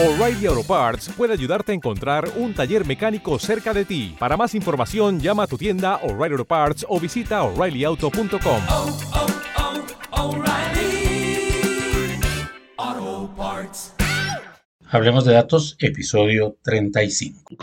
O'Reilly Auto Parts puede ayudarte a encontrar un taller mecánico cerca de ti. Para más información, llama a tu tienda O'Reilly Auto Parts o visita oreillyauto.com. oh, oh, Parts. Hablemos de datos, episodio 35.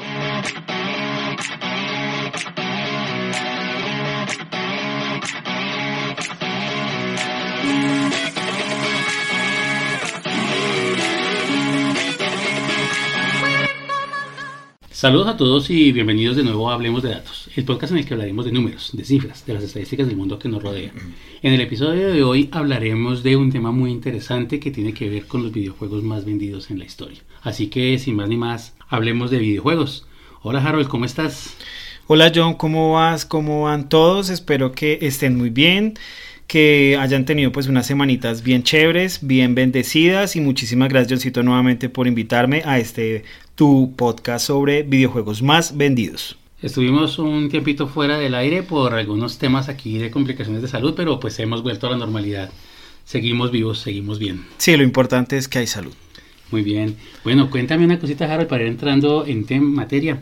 Saludos a todos y bienvenidos de nuevo a Hablemos de Datos, el podcast en el que hablaremos de números, de cifras, de las estadísticas del mundo que nos rodea. En el episodio de hoy hablaremos de un tema muy interesante que tiene que ver con los videojuegos más vendidos en la historia. Así que, sin más ni más, hablemos de videojuegos. Hola Harold, ¿cómo estás? Hola John, ¿cómo vas? ¿Cómo van todos? Espero que estén muy bien, que hayan tenido pues unas semanitas bien chéveres, bien bendecidas y muchísimas gracias Johncito nuevamente por invitarme a este tu podcast sobre videojuegos más vendidos. Estuvimos un tiempito fuera del aire por algunos temas aquí de complicaciones de salud, pero pues hemos vuelto a la normalidad. Seguimos vivos, seguimos bien. Sí, lo importante es que hay salud. Muy bien. Bueno, cuéntame una cosita, Harold, para ir entrando en materia.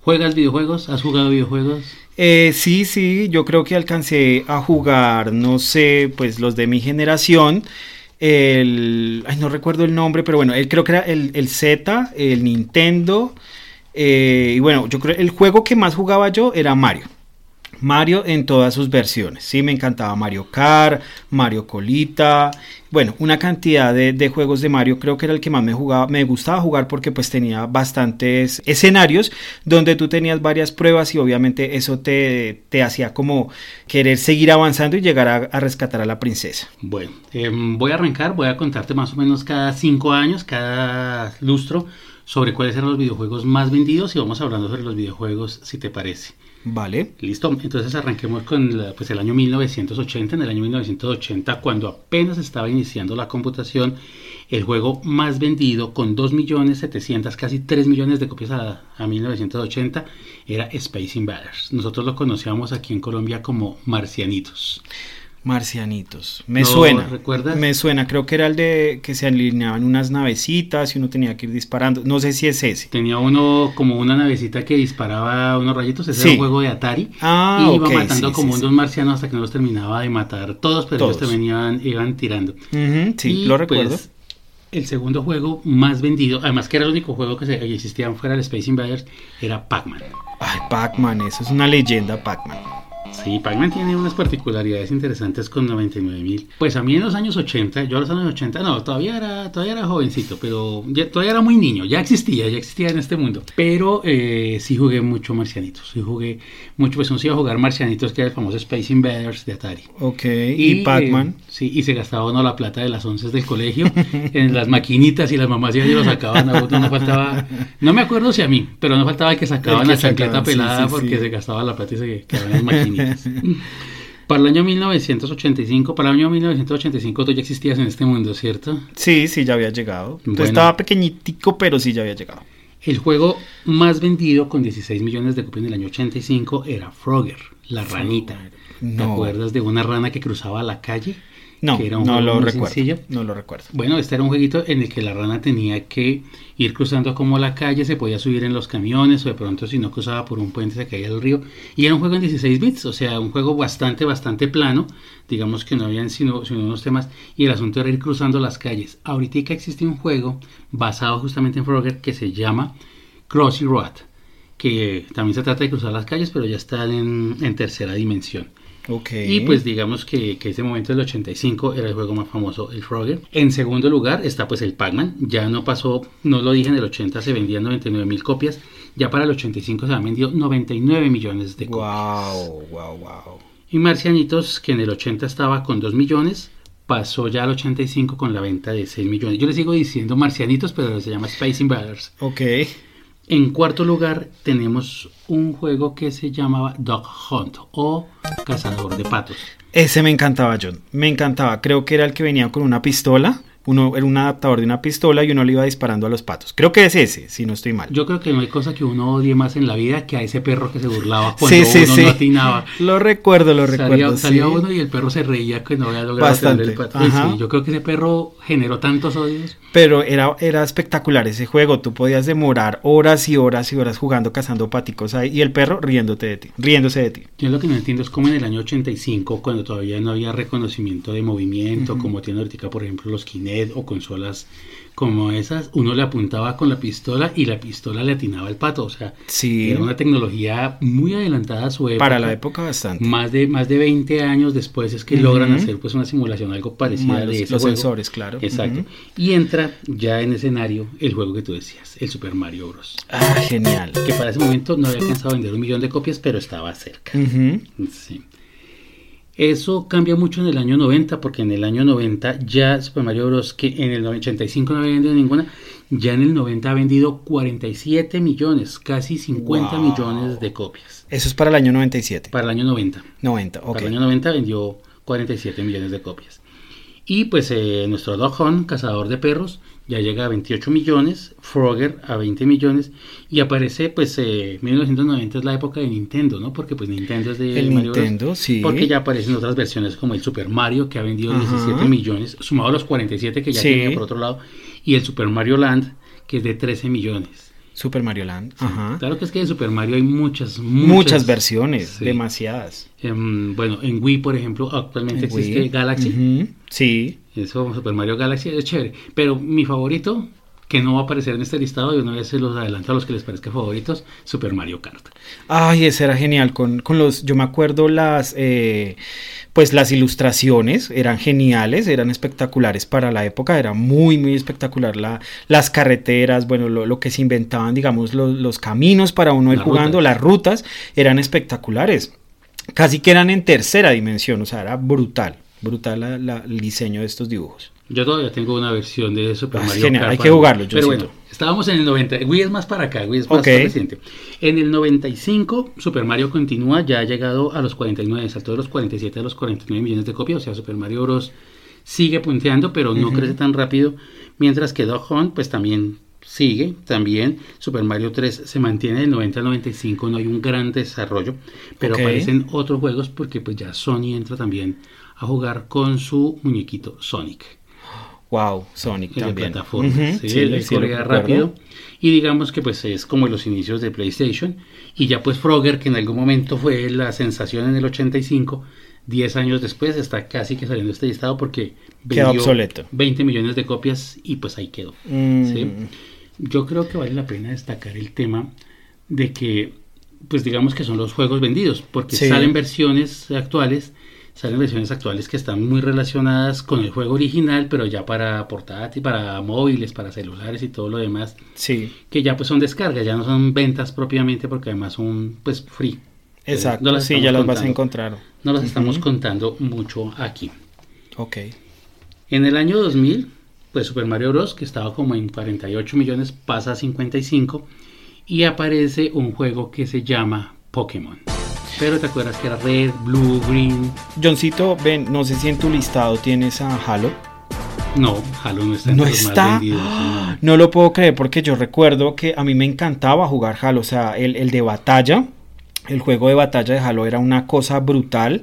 ¿Juegas videojuegos? ¿Has jugado videojuegos? Eh, sí, sí, yo creo que alcancé a jugar, no sé, pues los de mi generación. El, ay, no recuerdo el nombre, pero bueno, él creo que era el, el Z, el Nintendo. eh, y bueno, yo creo el juego que más jugaba yo era Mario. Mario en todas sus versiones. Sí, me encantaba Mario Kart, Mario Colita. Bueno, una cantidad de, juegos de Mario. Creo que era el que más me jugaba, me gustaba jugar porque pues tenía bastantes escenarios donde tú tenías varias pruebas y obviamente eso te, hacía como querer seguir avanzando y llegar a, a rescatar a la princesa. Bueno, em, voy a arrancar, voy a contarte más o menos cada cinco años, cada lustro, sobre cuáles eran los videojuegos más vendidos y vamos hablando sobre los videojuegos, si te parece. Vale. Listo, entonces arranquemos con pues el año 1980. En el año 1980, cuando apenas estaba iniciando la computación, el juego más vendido con 2 millones 700, casi 3 millones de copias a, a 1980 era Space Invaders. Nosotros lo conocíamos aquí en Colombia como Marcianitos. Marcianitos. Me ¿No suena. recuerdas? Me suena. Creo que era el de que se alineaban unas navecitas y uno tenía que ir disparando. No sé si es ese. Tenía uno como una navecita que disparaba unos rayitos, ese Sí. era un juego de Atari. Ah, y iba matando sí, como sí, unos marcianos hasta que no los terminaba de matar todos, pero ellos también iban, iban tirando. Sí, Y, lo recuerdo. pues, el segundo juego más vendido, además que era el único juego que, se, que existía fuera del Space Invaders, era Pac-Man. Ay, Pac-Man, eso es una leyenda, Pac-Man. Sí, Pac-Man tiene unas particularidades interesantes con 99.000. Pues a mí en los años 80, yo a los años 80, no, todavía era, todavía era jovencito, pero ya, todavía era muy niño, ya existía, ya existía en este mundo. Pero eh, sí jugué mucho Marcianitos, sí jugué mucho, pues uno se iba a jugar Marcianitos, que era el famoso Space Invaders de Atari. Ok, y, Pac-Man. eh, sí, y se gastaba uno la plata de las once del colegio en las maquinitas y las mamás ya lo sacaban a uno, no faltaba, no me acuerdo si a mí, pero no faltaba que sacaban que la chancleta sí, pelada sí, porque sí. se gastaba la plata y se quedaban las maquinitas. Para el año 1985, para el año 1985 tú ya existías en este mundo, ¿cierto? Sí, sí, ya había llegado. Entonces estaba pequeñitico, pero sí ya había llegado. El juego más vendido con 16 millones de copias en el año 85 era Frogger, la ranita. ¿Te acuerdas de una rana que cruzaba la calle? No, Que era un no juego lo muy recuerdo. sencillo. No lo recuerdo. Bueno, este era un jueguito en el que la rana tenía que ir cruzando como la calle, se podía subir en los camiones o de pronto si no cruzaba por un puente se caía al río. Y era un juego en 16 bits, o sea, un juego bastante, bastante plano. Digamos que no habían sino, sino unos temas y el asunto era ir cruzando las calles. Ahorita existe un juego basado justamente en Frogger que se llama Crossy Road, que también se trata de cruzar las calles, pero ya está en, en tercera dimensión. Y pues digamos que, que ese momento del 85 era el juego más famoso, el Frogger. En segundo lugar está pues el Pac-Man. Ya no pasó, no lo dije, en el 80 se vendían 99 mil copias. Ya para el 85 se han vendido 99 millones de copias. Wow, wow, wow. Y Marcianitos, que en el 80 estaba con 2 millones, pasó ya al 85 con la venta de 6 millones. Yo le sigo diciendo Marcianitos, pero se llama Space Invaders. Ok. En cuarto lugar tenemos un juego que se llamaba Dog Hunt o Cazador de Patos. Ese me encantaba, John. Me encantaba. Creo que era el que venía con una pistola. Uno era un adaptador de una pistola y uno le iba disparando a los patos. Creo que es ese, si no estoy mal. Yo creo que no hay cosa que uno odie más en la vida que a ese perro que se burlaba cuando sí, sí, uno sí. no atinaba. Lo recuerdo, lo Salía, recuerdo. salía uno y el perro se reía que no había logrado Bastante, el pato. Ajá. yo creo que ese perro generó tantos odios. Pero era, era espectacular ese juego. Tú podías demorar horas y horas y horas jugando, cazando paticos ahí. Y el perro riéndote de ti, riéndose de ti. Yo lo que no entiendo es cómo en el año 85, cuando todavía no había reconocimiento de movimiento, como tiene ahorita, por ejemplo, los Kinect o consolas como esas, uno le apuntaba con la pistola y la pistola le atinaba el pato. O sea, Sí. era una tecnología muy adelantada a su época. Para la época bastante. Más de, más de 20 años después es que logran hacer pues una simulación algo parecida de los, ese los juego. sensores, claro. Exacto. Y entra ya en escenario el juego que tú decías, el Super Mario Bros. Ah, genial. Que para ese momento no había alcanzado a vender un millón de copias, pero estaba cerca. Sí. Eso cambia mucho en el año 90, porque en el año 90 ya Super Mario Bros. que en el 85 no había vendido ninguna, ya en el 90 ha vendido 47 millones, casi 50 Wow. millones de copias. Eso es para el año 97. Para el año 90. 90, ok. Para el año 90 vendió 47 millones de copias. Y pues eh, nuestro Dog Hunt, cazador de perros, ya llega a 28 millones, Frogger a 20 millones y aparece pues eh, 1990 es la época de Nintendo, ¿no? Porque pues Nintendo es de El Mario Bros. Nintendo, sí. Porque ya aparecen otras versiones como el Super Mario que ha vendido Ajá. 17 millones, sumado a los 47 que ya Sí. tenía por otro lado, y el Super Mario Land que es de 13 millones. Super Mario Land. Ajá. Claro que es que de Super Mario hay muchas, muchas, Muchas, versiones, Sí. demasiadas. Em, bueno, en Wii, por ejemplo, actualmente En existe Wii. Galaxy. Ujú, Sí. Eso, Super Mario Galaxy es chévere. Pero mi favorito, que no va a aparecer en este listado, y una vez se los adelanto a los que les parezca favoritos, Super Mario Kart. Ay, ese era genial. Con, con los, yo me acuerdo las, eh, pues las ilustraciones eran geniales, eran espectaculares para la época. Era muy, muy espectacular la, las carreteras, bueno, lo, lo que se inventaban, digamos, los, los caminos para uno ir Las jugando, rutas. las rutas eran espectaculares. Casi que eran en tercera dimensión, o sea, era brutal, brutal la- la- el diseño de estos dibujos. Yo todavía tengo una versión de Super Ah, Mario genial, Kart. hay que jugarlo, Wii. Pero bueno, estábamos en el 90. Wii es más para acá, Wii es más Ok. reciente. En el 95, Super Mario continúa, ya ha llegado a los 49, saltó de los 47 a los 49 millones de copias. O sea, Super Mario Bros. sigue punteando, pero no crece tan rápido. Mientras que Dog Hunt, pues también sigue, también. Super Mario 3 se mantiene del 90 al 95, no hay un gran desarrollo, pero Ok. aparecen otros juegos porque pues ya Sony entra también a jugar con su muñequito Sonic. Wow, Sonic de también. plataforma, Ujú, sí, sí, él sí corría rápido. Y digamos que pues es como los inicios de PlayStation. Y ya pues Frogger, que en algún momento fue la sensación en el 85, 10 años después está casi que saliendo este listado porque Queda obsoleto. 20 millones de copias y pues ahí quedó. Mm. Yo creo que vale la pena destacar el tema de que, pues digamos que son los juegos vendidos, porque salen versiones actuales, salen versiones actuales que están muy relacionadas con el juego original, pero ya para portátil, para móviles, para celulares y todo lo demás, Sí, que ya pues son descargas, ya no son ventas propiamente, porque además son pues free. exacto. No sí, ya las vas a encontrar. No las estamos contando mucho aquí. Ok. En el año 2000, pues Super Mario Bros., que estaba como en 48 millones, pasa a 55 y aparece un juego que se llama Pokémon. Pero te acuerdas que era Red, Blue, Green. Johncito, ven, no sé si en tu listado tienes a Halo. No, Halo no está No los más está. vendidos, no. No lo puedo creer porque yo recuerdo que a mí me encantaba jugar Halo, o sea, el, el de batalla. El juego de batalla de Halo era una cosa brutal.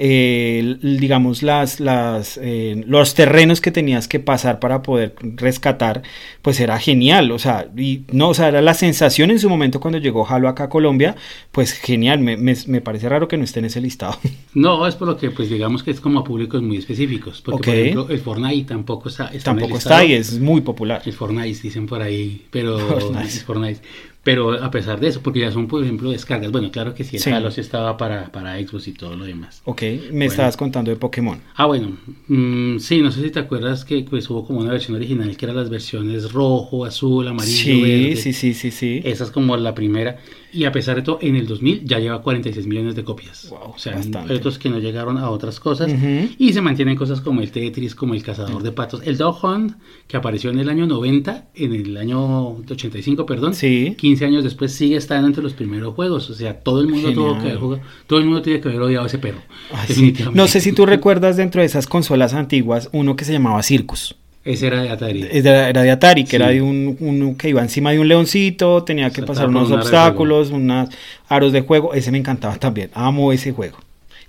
Eh, digamos, las, las, eh, los terrenos que tenías que pasar para poder rescatar, pues era genial. O sea, y no, o sea, era la sensación en su momento cuando llegó Halo acá a Colombia, pues genial. Me, me- me parece raro que no esté en ese listado. No, es por lo que pues digamos que es como a públicos muy específicos. Porque Ok. por ejemplo el Fortnite tampoco está, está en el Tampoco listado. está ahí, es muy popular. El Fortnite dicen por ahí, pero Fortnite. el Fortnite. Pero a pesar de eso, porque ya son por ejemplo descargas. Bueno, claro que sí, el Sí. Halo sí estaba para, para Xbox y todo lo demás. Ok, me estabas contando de Pokémon. Ah, bueno, mm, sí, no sé si te acuerdas que pues, hubo como una versión original que eran las versiones rojo, azul, amarillo, Sí, verde. sí, sí, sí, sí. Esa es como la primera. Y a pesar de todo, en el 2000 ya lleva 46 millones de copias. Wow, o sea, bastante. hay otros que no llegaron a otras cosas. Y se mantienen cosas como el Tetris, como el Cazador de Patos. El Dog Hunt, que apareció en el año 90, en el año 85, perdón. Sí. 15 años después sigue estando entre los primeros juegos. O sea, todo el mundo tuvo que haber jugado- todo el mundo tiene que haber odiado a ese perro. Ay, sí. definitivamente. No sé si tú recuerdas dentro de esas consolas antiguas uno que se llamaba Circus. Ese era de Atari. Era de Atari, que Sí. era de un, que iba encima de un leoncito, tenía que pasar unos obstáculos, unos aros de juego. Ese me encantaba también. Amo ese juego.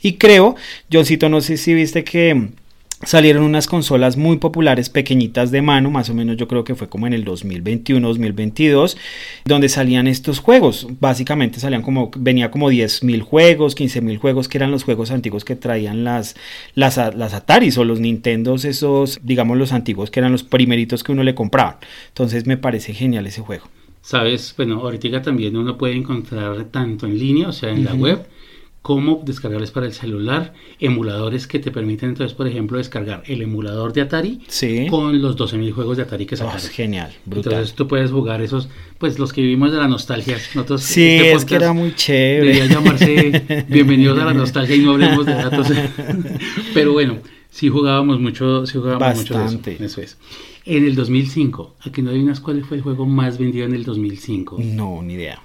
Y creo, Johncito, no sé si viste que salieron unas consolas muy populares, pequeñitas de mano, más o menos yo creo que fue como en el 2021-2022, donde salían estos juegos. Básicamente salían como, venía como 10.000 juegos, 15.000 juegos, que eran los juegos antiguos que traían las, las, las Ataris o los Nintendos, esos, digamos, los antiguos, que eran los primeritos que uno le compraba. Entonces me parece genial ese juego. Sabes, bueno, ahorita también uno puede encontrar tanto en línea, o sea, en la web, como descargarles para el celular, emuladores que te permiten entonces, por ejemplo, descargar el emulador de Atari Sí. con los 12.000 juegos de Atari que Oh, sacaron. es genial, brutal. Entonces tú puedes jugar esos, pues los que vivimos de la nostalgia. Nosotros, sí, este es que era muy chévere. Debería llamarse Bienvenidos a la nostalgia y no hablemos de datos. Pero bueno, sí jugábamos mucho, sí jugábamos mucho de Bastante. eso. Eso es. En el 2005, aquí no adivinas cuál fue el juego más vendido en el 2005. No, ni idea.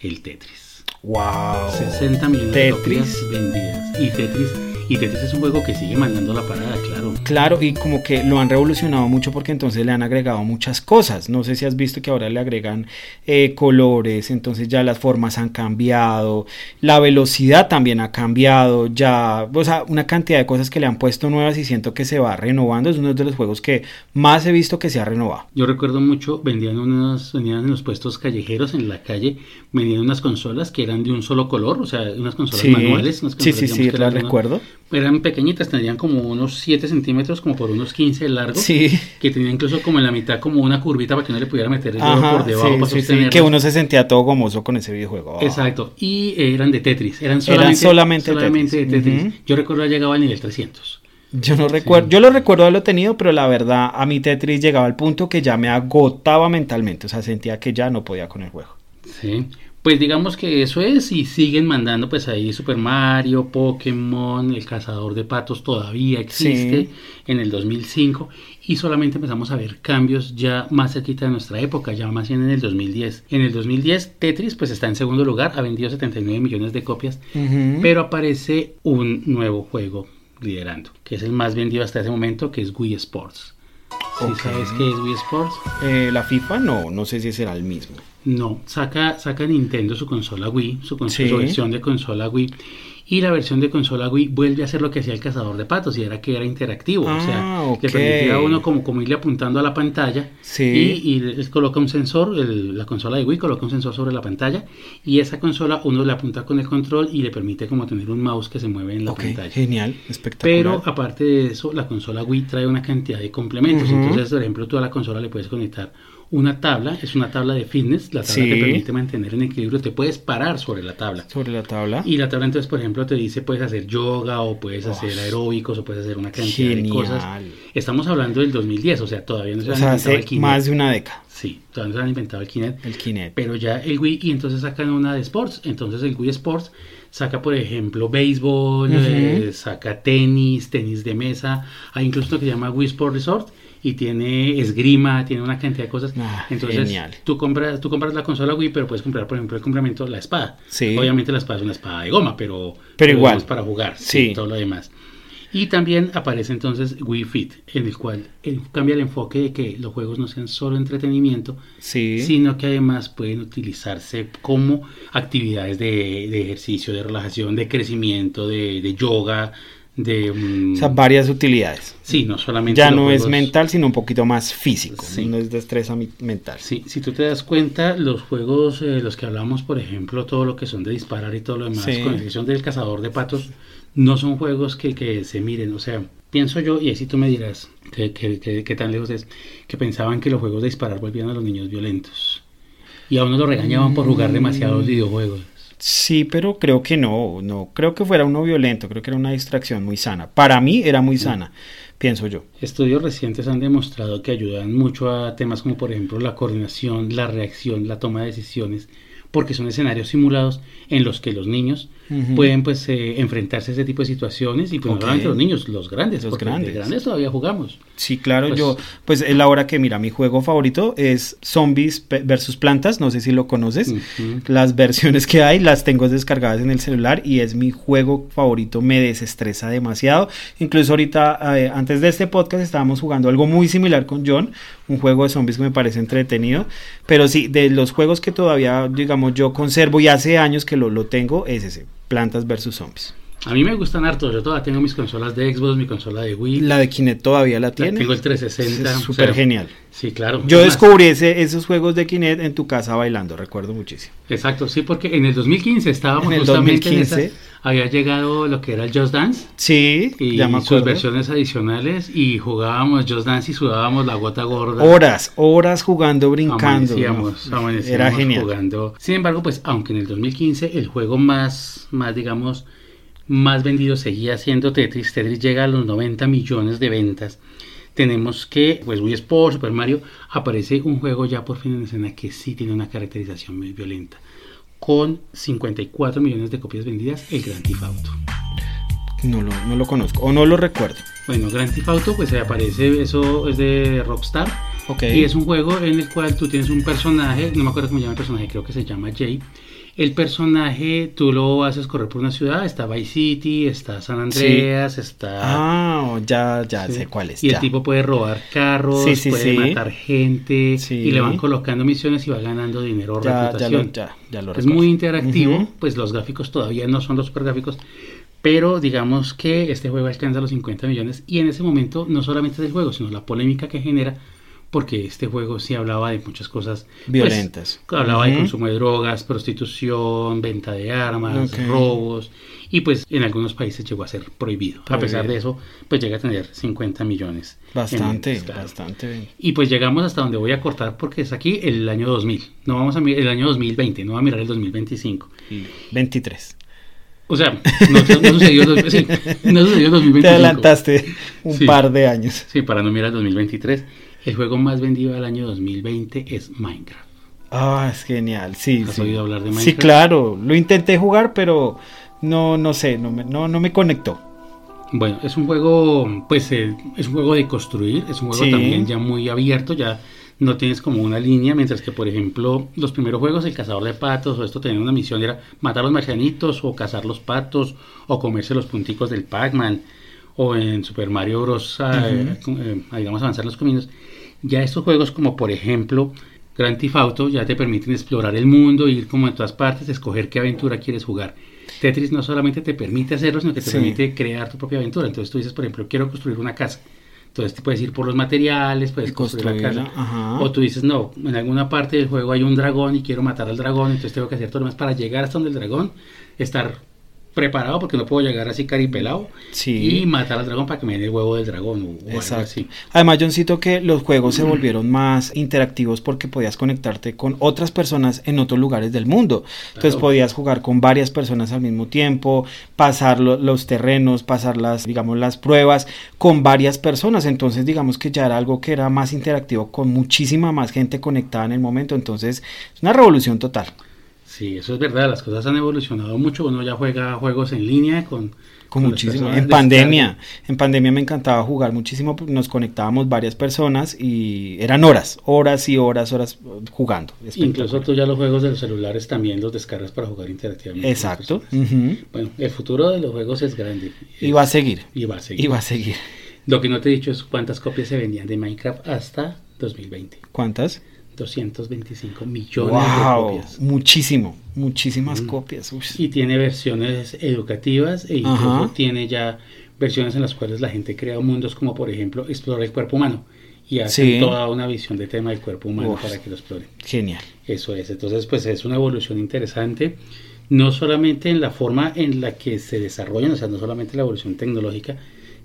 El Tetris. Wow. 60 millones de Tetris. copias vendidas. Y Tetris, y Tetris es un juego que sigue mandando la parada, claro. Claro, y como que lo han revolucionado mucho porque entonces le han agregado muchas cosas. No sé si has visto que ahora le agregan eh, colores, entonces ya las formas han cambiado, la velocidad también ha cambiado, ya, o sea, una cantidad de cosas que le han puesto nuevas y siento que se va renovando. Es uno de los juegos que más he visto que se ha renovado. Yo recuerdo mucho, vendían unos, vendían en los puestos callejeros en la calle, vendían unas consolas que eran de un solo color, o sea, unas consolas Sí, manuales. unas sí, consolas, sí, sí, que la eran- recuerdo. Eran pequeñitas, tendrían como unos 7 centímetros, como por unos 15 de largo. Sí. Que tenía incluso como en la mitad como una curvita para que uno le pudiera meter el dedo por debajo sí, para sí, que uno se sentía todo gomoso con ese videojuego. Oh. Exacto, y eran de Tetris, eran Eran solamente, solamente solamente de Tetris. Tetris. Yo recuerdo haber llegado al nivel 300. Yo no recuerdo, yo lo recuerdo haberlo tenido, pero la verdad a mi Tetris llegaba al punto que ya me agotaba mentalmente, o sea, sentía que ya no podía con el juego. Sí. Pues digamos que eso es y siguen mandando pues ahí Super Mario, Pokémon, El Cazador de Patos todavía existe Sí. en el 2005 y solamente empezamos a ver cambios ya más cerquita de nuestra época, ya más bien en el 2010. En el 2010 Tetris pues está en segundo lugar, ha vendido 79 millones de copias, pero aparece un nuevo juego liderando, que es el más vendido hasta ese momento, que es Wii Sports. ¿Sí Ok. sabes qué es Wii Sports? Eh, la FIFA no, no sé si será el mismo. No, saca, saca Nintendo su consola Wii, su, cons- Sí. su versión de consola Wii. Y la versión de consola Wii vuelve a hacer lo que hacía el cazador de patos, y era que era interactivo. o sea, Ah, ok. le permitía a uno como, como irle apuntando a la pantalla. Sí. Y, y él coloca un sensor, el- la consola de Wii coloca un sensor sobre la pantalla. Y esa consola uno le apunta con el control y le permite como tener un mouse que se mueve en la pantalla. genial, espectacular. Pero aparte de eso, la consola Wii trae una cantidad de complementos. Entonces, por ejemplo, tú a la consola le puedes conectar una tabla, es una tabla de fitness, la tabla Sí. te permite mantener en equilibrio, te puedes parar sobre la tabla. Sobre la tabla. Y la tabla entonces, por ejemplo, te dice puedes hacer yoga o puedes hacer aeróbicos o puedes hacer una cantidad de cosas. Genial. Estamos hablando del 2010, o sea, todavía no se o han sea, inventado el Kinect. más de una década, Sí, todavía no se han inventado el Kinect. el Kinect. Pero ya el Wii, y entonces sacan una de Sports. Entonces el Wii Sports saca, por ejemplo, béisbol, eh, saca tenis, tenis de mesa. Hay incluso lo que se llama Wii Sport Resort y tiene esgrima, tiene una cantidad de cosas. Ah, entonces genial. tú compras, tú compras la consola Wii, pero puedes comprar, por ejemplo, el complemento, la espada. Sí. Obviamente la espada es una espada de goma, pero, igual. es para jugar, Sí. sí, todo lo demás. Y también aparece entonces Wii Fit, en el cual eh, cambia el enfoque de que los juegos no sean solo entretenimiento, Sí. sino que además pueden utilizarse como actividades de, de ejercicio, de relajación, de crecimiento, de, de yoga, de... mm, O sea, varias utilidades. sí, no solamente... Ya no es mental, sino un poquito más físico. Sí. No es destreza mi- mental. Sí, si tú te das cuenta, los juegos, eh, los que hablamos, por ejemplo, todo lo que son de disparar y todo lo demás, Sí. con excepción del cazador de patos, no son juegos que, que se miren. O sea, pienso yo, y así tú me dirás que, que- tan lejos es, que pensaban que los juegos de disparar volvían a los niños violentos. Y a uno lo regañaban por jugar demasiados Mm. videojuegos. Sí, pero creo que no, no creo que fuera uno violento, creo que era una distracción muy sana. Para mí era muy sana, pienso yo. Estudios recientes han demostrado que ayudan mucho a temas como por ejemplo la coordinación, la reacción, la toma de decisiones, porque son escenarios simulados en los que los niños pueden pues eh, enfrentarse a ese tipo de situaciones y pues Ok. no solamente los niños, los grandes, Los porque de grandes. grandes todavía jugamos. Sí, claro, Pues- yo, pues es la hora que mira, mi juego favorito es Zombies versus Plantas, no sé si lo conoces. Las versiones que hay las tengo descargadas en el celular y es mi juego favorito, me desestresa demasiado. Incluso ahorita, eh, antes de este podcast, estábamos jugando algo muy similar con John, un juego de zombies que me parece entretenido. Pero sí, de los juegos que todavía, digamos, yo conservo y hace años que lo, lo tengo, es ese, Plantas versus Zombies. A mí me gustan harto, yo todavía tengo mis consolas de Xbox, mi consola de Wii. La de Kinect todavía la tiene. tengo el 360. Es o súper sea, genial. Sí, claro. Yo descubrí ese- esos juegos de Kinect en tu casa bailando, recuerdo muchísimo. Exacto, sí, porque en el 2015 estábamos En el justamente en 2015. esas- había llegado lo que era el Just Dance Sí, y ya me sus versiones adicionales y jugábamos Just Dance y sudábamos la gota gorda. Horas, horas jugando, brincando. Amanecíamos, ¿no? amanecíamos Era genial. jugando. Sin embargo, pues aunque en el 2015 el juego más, más digamos, más vendido seguía siendo Tetris, Tetris llega a los 90 millones de ventas. Tenemos que, pues Wii Sports, Super Mario, aparece un juego ya por fin en escena que sí tiene una caracterización muy violenta. Con 54 millones de copias vendidas, el Grand Theft Auto. No lo, no lo conozco, o no lo recuerdo. Bueno, Grand Theft Auto, pues aparece, eso es de Rockstar. Ok. Y es un juego en el cual tú tienes un personaje, no me acuerdo cómo se llama el personaje, creo que se llama Jay. El personaje tú lo haces correr por una ciudad, está Vice City, está San Andreas, está... Ah, ya, ya sí. sé cuál es. Y el ya. tipo puede robar carros, Sí, puede matar gente y le van colocando misiones y va ganando dinero o ya, ya reputación. lo, ya, ya lo es recuerdo. muy interactivo, pues los gráficos todavía no son los super gráficos, pero digamos que este juego alcanza los 50 millones y en ese momento no solamente es el juego, sino la polémica que genera, porque este juego sí hablaba de muchas cosas pues, Violentas. hablaba de consumo de drogas, prostitución, venta de armas, robos y pues en algunos países llegó a ser prohibido. A pesar de eso, pues llega a tener 50 millones. en Bastante, ventas, claro. bastante. Y pues llegamos hasta donde voy a cortar porque es aquí el año 2000. No vamos a mirar el año 2020, no va a mirar el 2025. 23. O sea, no, no sucedió, el dos- sí, no sucedió el 2025. Te adelantaste un Sí. par de años. Sí, para no mirar el 2023. El juego más vendido del año 2020 es Minecraft. Ah, es genial, sí. ¿Has sí. oído hablar de Sí, Minecraft? claro. Lo intenté jugar, pero no, no sé, no me, no, no me conectó. Bueno, es un juego, pues eh, es un juego de construir, es un juego Sí. también ya muy abierto, ya no tienes como una línea, mientras que por ejemplo los primeros juegos, el cazador de patos o esto tenían una misión, era matar los marcianitos o cazar los patos o comerse los punticos del Pac-Man o en Super Mario Bros. ah, eh, eh, digamos avanzar los caminos. Ya estos juegos como por ejemplo Grand Theft Auto ya te permiten explorar el mundo, ir como en todas partes, escoger qué aventura quieres jugar. Tetris no solamente te permite hacerlo, sino que te Sí. permite crear tu propia aventura. Entonces tú dices, por ejemplo, quiero construir una casa. Entonces te puedes ir por los materiales, puedes construir la casa. ajá. O tú dices, no, en alguna parte del juego hay un dragón y quiero matar al dragón, entonces tengo que hacer todo lo demás para llegar hasta donde el dragón, estar preparado porque no puedo llegar así caripelado Sí. y matar al dragón para que me den el huevo del dragón o, algo Exacto. así. Además, Johncito, que los juegos se volvieron más interactivos porque podías conectarte con otras personas en otros lugares del mundo. Entonces Claro. podías jugar con varias personas al mismo tiempo, pasar lo- los terrenos, pasar las, digamos, las pruebas con varias personas. Entonces, digamos que ya era algo que era más interactivo con muchísima más gente conectada en el momento. Entonces, es una revolución total. Sí, eso es verdad, las cosas han evolucionado mucho, uno ya juega juegos en línea con... Muchísimo. En pandemia, en pandemia me encantaba jugar muchísimo, nos conectábamos varias personas y eran horas, horas y horas, horas uh, jugando. Incluso tú ya los juegos de los celulares también los descargas para jugar interactivamente. Exacto. Bueno, el futuro de los juegos es grande. Y va a seguir. Y va a seguir. Y va a seguir. Lo que no te he dicho es cuántas copias se vendían de Minecraft hasta 2020. ¿Cuántas? 225 millones de copias. muchísimo, muchísimas Mm. copias. Y tiene versiones educativas e incluso Ajá. tiene ya versiones en las cuales la gente crea mundos como por ejemplo explora el cuerpo humano y hace Sí. toda una visión de tema del cuerpo humano Uf. para que lo exploren. Genial. Eso es, entonces pues es una evolución interesante, no solamente en la forma en la que se desarrollan, o sea, no solamente la evolución tecnológica,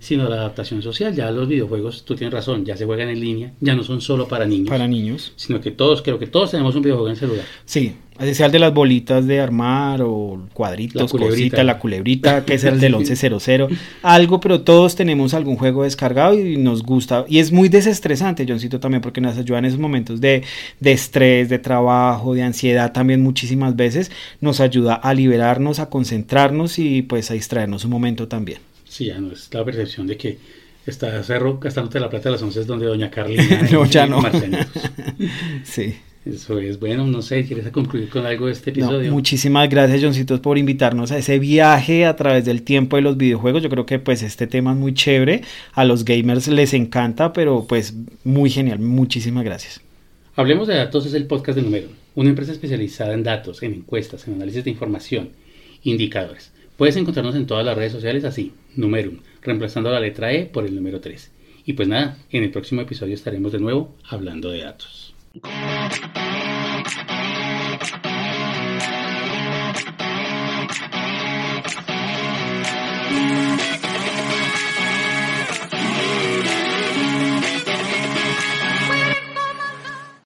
sino la adaptación social. Ya los videojuegos, tú tienes razón, ya se juegan en línea, ya no son solo para niños, Para niños. sino que todos, creo que todos tenemos un videojuego en celular. Sí, sea el de las bolitas de armar o La cuadritos, culebrita. cositas, la culebrita, que es el del 1100, algo, pero todos tenemos algún juego descargado y nos gusta. Y es muy desestresante, Johncito, también, porque nos ayuda en esos momentos de, de estrés, de trabajo, de ansiedad también muchísimas veces. Nos ayuda a liberarnos, a concentrarnos y pues a distraernos un momento también. Sí, ya no es la percepción de que estás cerro gastándote la plata de las 11 donde doña Carlina No, ya no. Sí. Eso es bueno, no sé, ¿quieres concluir con algo de este No, episodio? muchísimas gracias, Johncitos, por invitarnos a ese viaje a través del tiempo de los videojuegos. Yo creo que pues este tema es muy chévere. A los gamers les encanta, pero pues muy genial. Muchísimas gracias. Hablemos de Datos es el podcast de Número, una empresa especializada en datos, en encuestas, en análisis de información, indicadores. Puedes encontrarnos en todas las redes sociales así, Numerum, reemplazando la letra E por el número 3. Y pues nada, en el próximo episodio estaremos de nuevo hablando de datos.